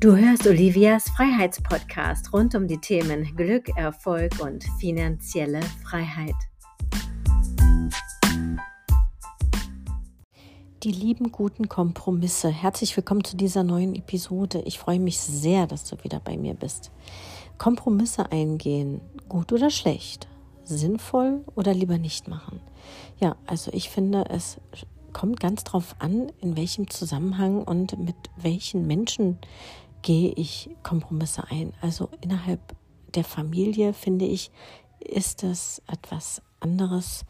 Du hörst Olivias Freiheitspodcast rund um die Themen Glück, Erfolg und finanzielle Freiheit. Die lieben guten Kompromisse. Herzlich willkommen zu dieser neuen Episode. Ich freue mich sehr, dass du wieder bei mir bist. Kompromisse eingehen, gut oder schlecht, sinnvoll oder lieber nicht machen. Ja, also ich finde, es kommt ganz drauf an, in welchem Zusammenhang und mit welchen Menschen gehe ich Kompromisse ein. Also innerhalb der Familie finde ich, ist das etwas anderes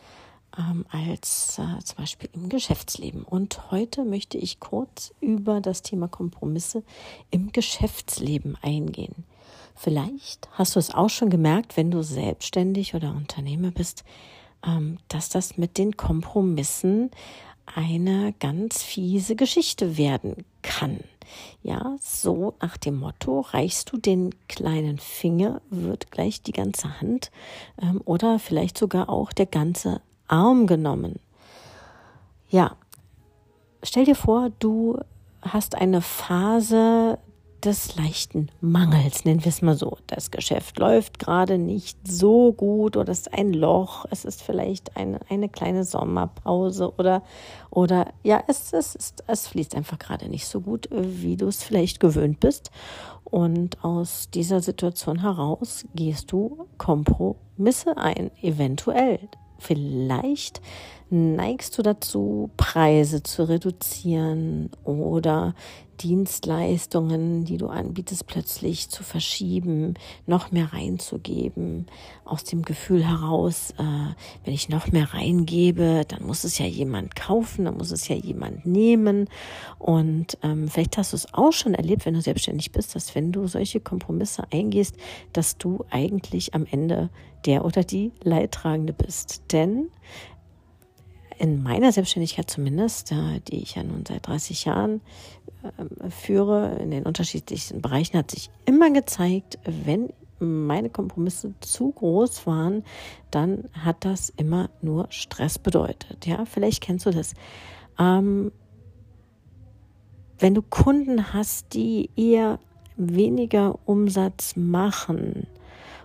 ähm, als äh, zum Beispiel im Geschäftsleben. Und heute möchte ich kurz über das Thema Kompromisse im Geschäftsleben eingehen. Vielleicht hast du es auch schon gemerkt, wenn du selbstständig oder Unternehmer bist, ähm, dass das mit den Kompromissen eine ganz fiese Geschichte werden kann. Ja, so nach dem Motto, reichst du den kleinen Finger, wird gleich die ganze Hand ähm, oder vielleicht sogar auch der ganze Arm genommen. Ja, stell dir vor, du hast eine Phase des leichten Mangels, nennen wir es mal so. Das Geschäft läuft gerade nicht so gut oder es ist ein Loch, es ist vielleicht eine, eine kleine Sommerpause oder, oder ja, es, es, es, es fließt einfach gerade nicht so gut, wie du es vielleicht gewöhnt bist. Und aus dieser Situation heraus gehst du Kompromisse ein, eventuell. Vielleicht neigst du dazu, Preise zu reduzieren oder Dienstleistungen, die du anbietest, plötzlich zu verschieben, noch mehr reinzugeben, aus dem Gefühl heraus, äh, wenn ich noch mehr reingebe, dann muss es ja jemand kaufen, dann muss es ja jemand nehmen. Und ähm, vielleicht hast du es auch schon erlebt, wenn du selbstständig bist, dass wenn du solche Kompromisse eingehst, dass du eigentlich am Ende der oder die Leidtragende bist. Denn in meiner Selbstständigkeit zumindest, die ich ja nun seit 30 Jahren ähm, führe, in den unterschiedlichsten Bereichen, hat sich immer gezeigt, wenn meine Kompromisse zu groß waren, dann hat das immer nur Stress bedeutet. Ja, vielleicht kennst du das. Ähm, wenn du Kunden hast, die eher weniger Umsatz machen,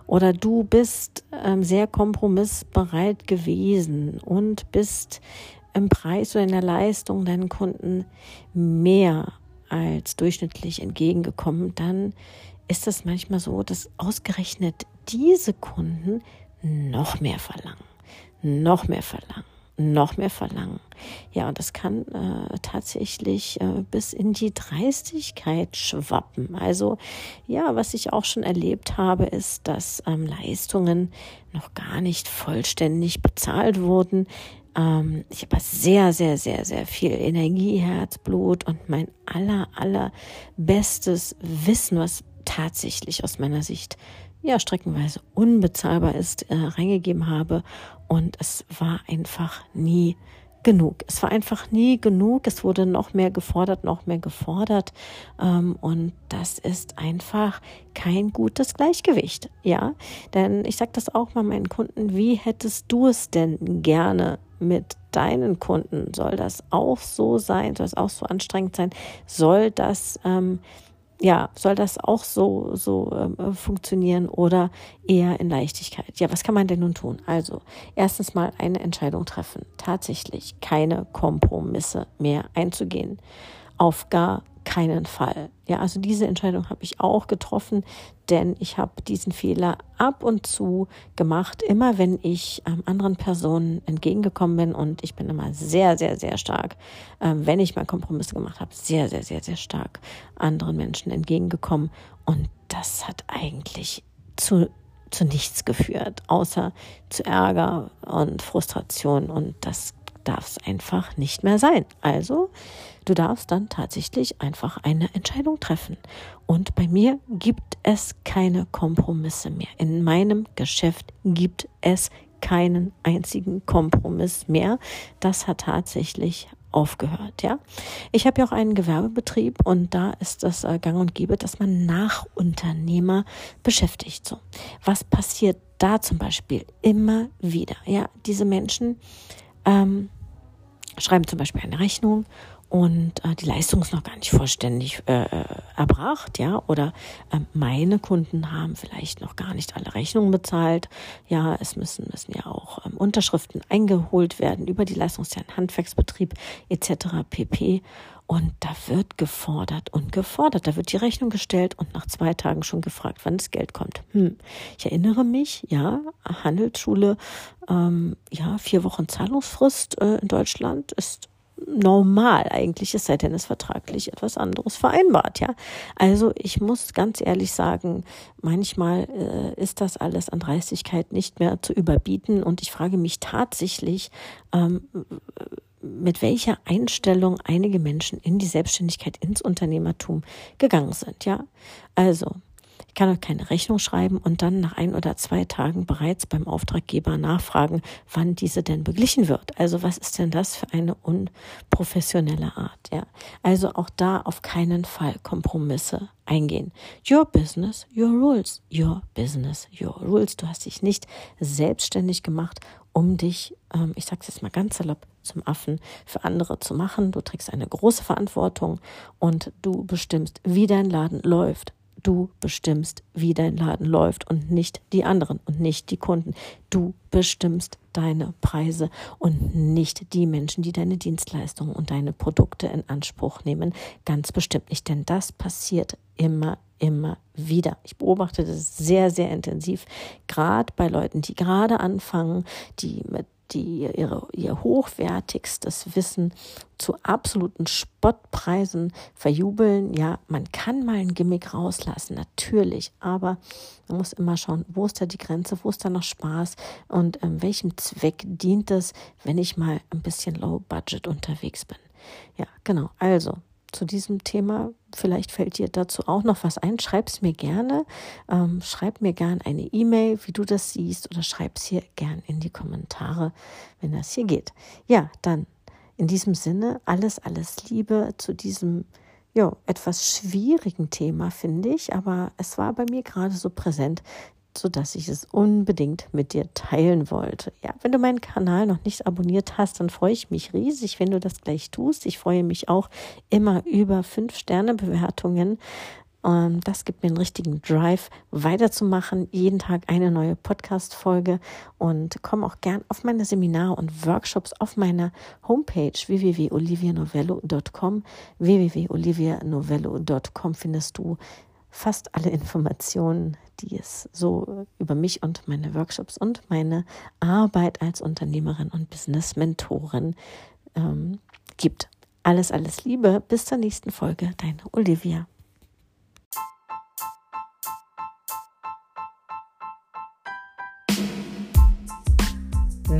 oder du bist ähm, sehr kompromissbereit gewesen und bist im Preis oder in der Leistung deinen Kunden mehr als durchschnittlich entgegengekommen, dann ist es manchmal so, dass ausgerechnet diese Kunden noch mehr verlangen, noch mehr verlangen noch mehr verlangen. Ja, und das kann äh, tatsächlich äh, bis in die Dreistigkeit schwappen. Also ja, was ich auch schon erlebt habe, ist, dass ähm, Leistungen noch gar nicht vollständig bezahlt wurden. Ähm, ich habe sehr, sehr, sehr, sehr viel Energie, Herzblut und mein aller, aller bestes Wissen, was tatsächlich aus meiner Sicht ja streckenweise unbezahlbar ist, äh, reingegeben habe. Und es war einfach nie genug. Es war einfach nie genug. Es wurde noch mehr gefordert, noch mehr gefordert. Ähm, und das ist einfach kein gutes Gleichgewicht. Ja, denn ich sage das auch mal meinen Kunden. Wie hättest du es denn gerne mit deinen Kunden? Soll das auch so sein? Soll es auch so anstrengend sein? Soll das ähm, ja, soll das auch so, so äh, funktionieren oder eher in Leichtigkeit? Ja, was kann man denn nun tun? Also, erstens mal eine Entscheidung treffen. Tatsächlich keine Kompromisse mehr einzugehen. Auf gar keinen Fall. Ja, also diese Entscheidung habe ich auch getroffen, denn ich habe diesen Fehler ab und zu gemacht, immer wenn ich ähm, anderen Personen entgegengekommen bin und ich bin immer sehr, sehr, sehr stark, ähm, wenn ich mal Kompromisse gemacht habe, sehr, sehr, sehr, sehr stark anderen Menschen entgegengekommen und das hat eigentlich zu zu nichts geführt, außer zu Ärger und Frustration und das darf es einfach nicht mehr sein. Also, du darfst dann tatsächlich einfach eine Entscheidung treffen. Und bei mir gibt es keine Kompromisse mehr. In meinem Geschäft gibt es keinen einzigen Kompromiss mehr. Das hat tatsächlich aufgehört, ja. Ich habe ja auch einen Gewerbebetrieb und da ist das äh, gang und gäbe, dass man Nachunternehmer beschäftigt. So. Was passiert da zum Beispiel immer wieder? Ja, diese Menschen ähm, schreiben zum Beispiel eine Rechnung und äh, die Leistung ist noch gar nicht vollständig äh, äh, erbracht, ja, oder äh, meine Kunden haben vielleicht noch gar nicht alle Rechnungen bezahlt, ja, es müssen müssen ja auch ähm, Unterschriften eingeholt werden über die Leistungsjahren Handwerksbetrieb etc. pp. Und da wird gefordert und gefordert. Da wird die Rechnung gestellt und nach zwei Tagen schon gefragt, wann das Geld kommt. Hm. Ich erinnere mich, ja, Handelsschule, ähm, ja, vier Wochen Zahlungsfrist äh, in Deutschland ist normal eigentlich, es sei denn, es vertraglich etwas anderes vereinbart, ja. Also ich muss ganz ehrlich sagen, manchmal äh, ist das alles an Dreistigkeit nicht mehr zu überbieten und ich frage mich tatsächlich, ähm, mit welcher Einstellung einige Menschen in die Selbstständigkeit, ins Unternehmertum gegangen sind. Ja, also ich kann auch keine Rechnung schreiben und dann nach ein oder zwei Tagen bereits beim Auftraggeber nachfragen, wann diese denn beglichen wird. Also was ist denn das für eine unprofessionelle Art? Ja, also auch da auf keinen Fall Kompromisse eingehen. Your business, your rules. Your business, your rules. Du hast dich nicht selbstständig gemacht, um dich, ähm, ich sag's jetzt mal ganz salopp, zum Affen für andere zu machen. Du trägst eine große Verantwortung und du bestimmst, wie dein Laden läuft, Du bestimmst, wie dein Laden läuft und nicht die anderen und nicht die Kunden. Du bestimmst deine Preise und nicht die Menschen, die deine Dienstleistungen und deine Produkte in Anspruch nehmen. Ganz bestimmt nicht, denn das passiert immer, immer wieder. Ich beobachte das sehr, sehr intensiv, gerade bei Leuten, die gerade anfangen, die mit die ihre, ihr hochwertigstes Wissen zu absoluten Spottpreisen verjubeln. Ja, man kann mal ein Gimmick rauslassen, natürlich, aber man muss immer schauen, wo ist da die Grenze, wo ist da noch Spaß und ähm, welchem Zweck dient es, wenn ich mal ein bisschen low budget unterwegs bin. Ja, genau. Also, zu diesem Thema. Vielleicht fällt dir dazu auch noch was ein. Schreib es mir gerne. Ähm, schreib mir gerne eine E-Mail, wie du das siehst, oder schreib es hier gern in die Kommentare, wenn das hier geht. Ja, dann in diesem Sinne alles, alles Liebe zu diesem ja, etwas schwierigen Thema, finde ich, aber es war bei mir gerade so präsent, sodass ich es unbedingt mit dir teilen wollte. Ja, wenn du meinen Kanal noch nicht abonniert hast, dann freue ich mich riesig, wenn du das gleich tust. Ich freue mich auch immer über fünf Sterne Bewertungen. Das gibt mir einen richtigen Drive, weiterzumachen. Jeden Tag eine neue Podcast-Folge und komm auch gern auf meine Seminare und Workshops auf meiner Homepage www.olivianovello.com. www.olivianovello.com findest du fast alle Informationen, die es so über mich und meine Workshops und meine Arbeit als Unternehmerin und Business-Mentorin ähm, gibt. Alles, alles Liebe. Bis zur nächsten Folge. Deine Olivia.